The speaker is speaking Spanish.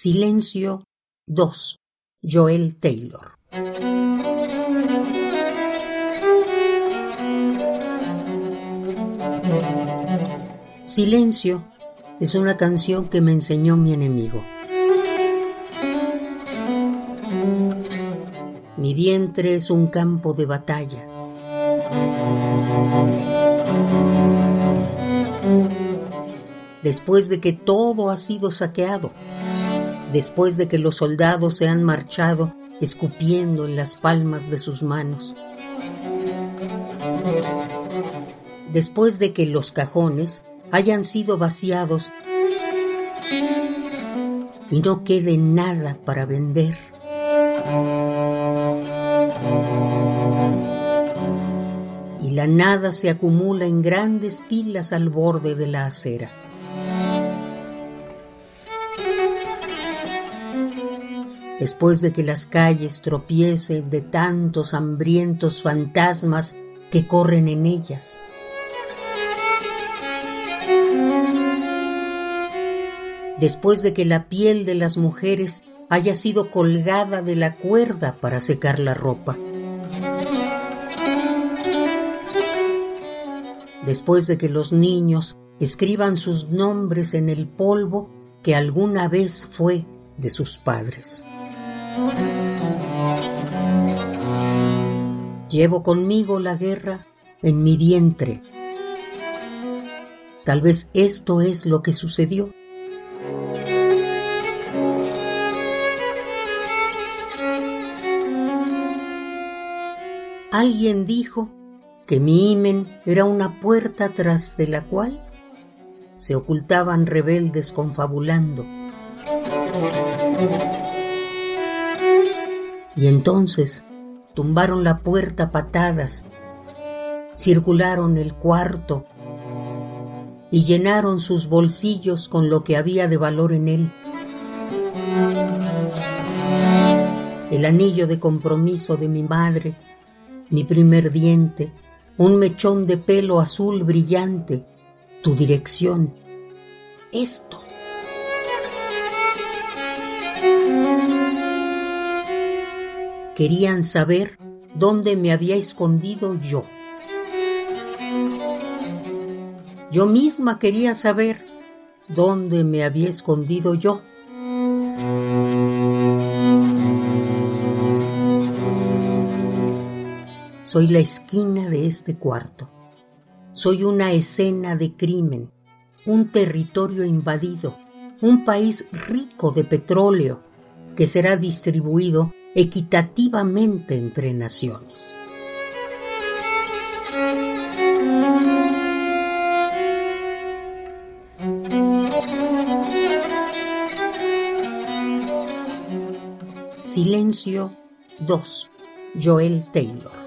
Silencio 2. Joel Taylor. Silencio es una canción que me enseñó mi enemigo. Mi vientre es un campo de batalla. Después de que todo ha sido saqueado, después de que los soldados se han marchado escupiendo en las palmas de sus manos, después de que los cajones hayan sido vaciados y no quede nada para vender. Y la nada se acumula en grandes pilas al borde de la acera. Después de que las calles tropiecen de tantos hambrientos fantasmas que corren en ellas. Después de que la piel de las mujeres haya sido colgada de la cuerda para secar la ropa. Después de que los niños escriban sus nombres en el polvo que alguna vez fue de sus padres. Llevo conmigo la guerra en mi vientre. Tal vez esto es lo que sucedió. Alguien dijo que mi himen era una puerta tras de la cual se ocultaban rebeldes confabulando. Y entonces tumbaron la puerta patadas, circularon el cuarto y llenaron sus bolsillos con lo que había de valor en él. El anillo de compromiso de mi madre, mi primer diente, un mechón de pelo azul brillante, tu dirección. Esto. Querían saber dónde me había escondido yo. Yo misma quería saber dónde me había escondido yo. Soy la esquina de este cuarto. Soy una escena de crimen, un territorio invadido, un país rico de petróleo que será distribuido equitativamente entre naciones. Silencio 2. Joel Taylor.